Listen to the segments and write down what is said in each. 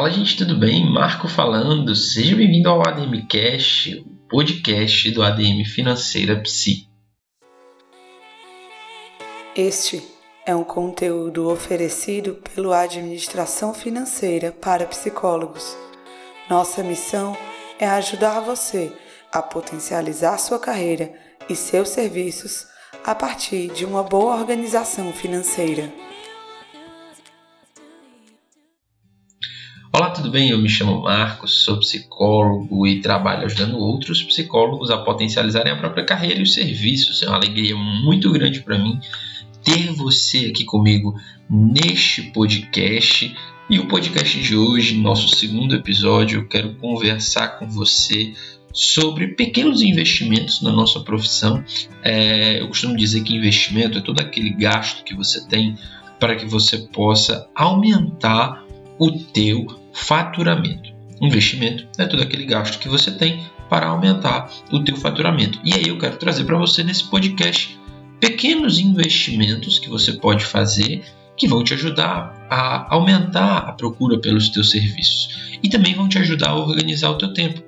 Fala gente, tudo bem? Marco falando. Seja bem-vindo ao ADM Cash, o podcast do ADM Financeira Psi. Este é um conteúdo oferecido pelo Administração Financeira para Psicólogos. Nossa missão é ajudar você a potencializar sua carreira e seus serviços a partir de uma boa organização financeira. Olá, tudo bem? Eu me chamo Marcos, sou psicólogo e trabalho ajudando outros psicólogos a potencializarem a própria carreira e os serviços. É uma alegria muito grande para mim ter você aqui comigo neste podcast. E o podcast de hoje, nosso segundo episódio, eu quero conversar com você sobre pequenos investimentos na nossa profissão. É, eu costumo dizer que investimento é todo aquele gasto que você tem para que você possa aumentar o teu faturamento. Investimento é todo aquele gasto que você tem para aumentar o teu faturamento. E aí eu quero trazer para você nesse podcast pequenos investimentos que você pode fazer que vão te ajudar a aumentar a procura pelos teus serviços e também vão te ajudar a organizar o teu tempo.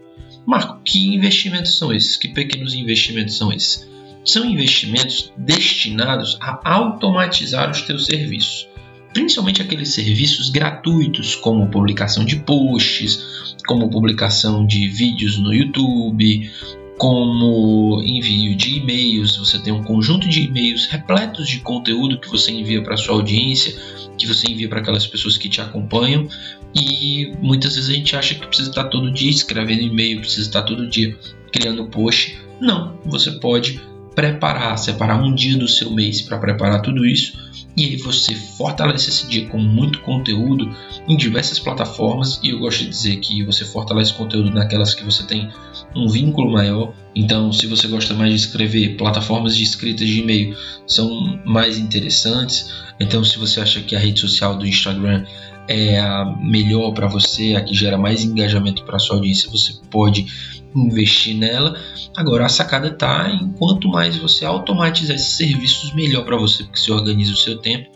Marco, que investimentos são esses? Que pequenos investimentos são esses? São investimentos destinados a automatizar os teus serviços, principalmente aqueles serviços gratuitos, como publicação de posts, como publicação de vídeos no YouTube, como envio de e-mails. Você tem um conjunto de e-mails repletos de conteúdo que você envia para sua audiência, que você envia para aquelas pessoas que te acompanham. E muitas vezes a gente acha que precisa estar todo dia escrevendo e-mail, precisa estar todo dia criando post. Não, você pode preparar, separar um dia do seu mês para preparar tudo isso e aí você fortalece esse dia com muito conteúdo em diversas plataformas e eu gosto de dizer que você fortalece conteúdo naquelas que você tem um vínculo maior. Então, se você gosta mais de escrever, plataformas de escrita de e-mail são mais interessantes. Então, se você acha que a rede social do Instagram é a melhor para você, a que gera mais engajamento para sua audiência, você pode investir nela. Agora a sacada está em quanto mais você automatizar esses serviços, melhor para você, porque você organiza o seu tempo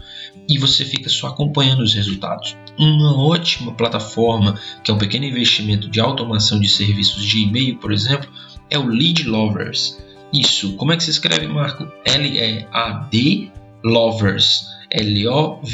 e você fica só acompanhando os resultados. Uma ótima plataforma, que é um pequeno investimento de automação de serviços de e-mail, por exemplo, é o Lead Lovers. Isso, como é que se escreve, Marco? L-E-A-D Lovers. L-O-V-E-R-S.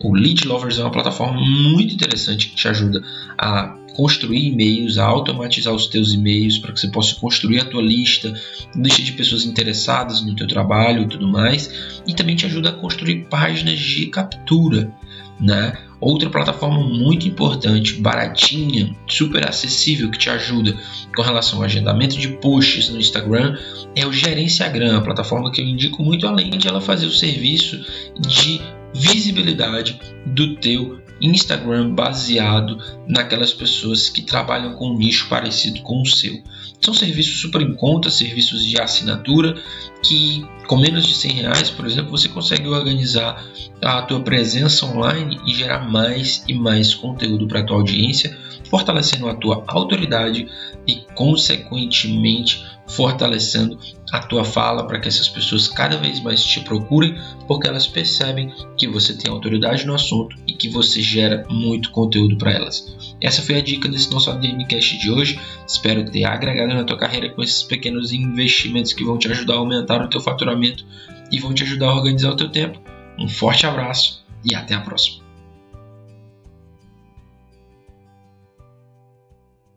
O Lead Lovers é uma plataforma muito interessante que te ajuda a construir e-mails, a automatizar os teus e-mails para que você possa construir a tua lista, lista de pessoas interessadas no teu trabalho e tudo mais, e também te ajuda a construir páginas de captura, né? Outra plataforma muito importante, baratinha, super acessível que te ajuda com relação ao agendamento de posts no Instagram é o Gerenciagram, a plataforma que eu indico muito além de ela fazer o serviço de visibilidade do teu Instagram baseado naquelas pessoas que trabalham com um nicho parecido com o seu. São serviços super em conta, serviços de assinatura que com menos de 100 reais, por exemplo, você consegue organizar a tua presença online e gerar mais e mais conteúdo para a tua audiência, fortalecendo a tua autoridade e consequentemente fortalecendo a tua fala para que essas pessoas cada vez mais te procurem, porque elas percebem que você tem autoridade no assunto e que você gera muito conteúdo para elas. Essa foi a dica desse nosso ADMcast de hoje. Espero ter agregado na tua carreira com esses pequenos investimentos que vão te ajudar a aumentar o teu faturamento e vão te ajudar a organizar o teu tempo. Um forte abraço e até a próxima.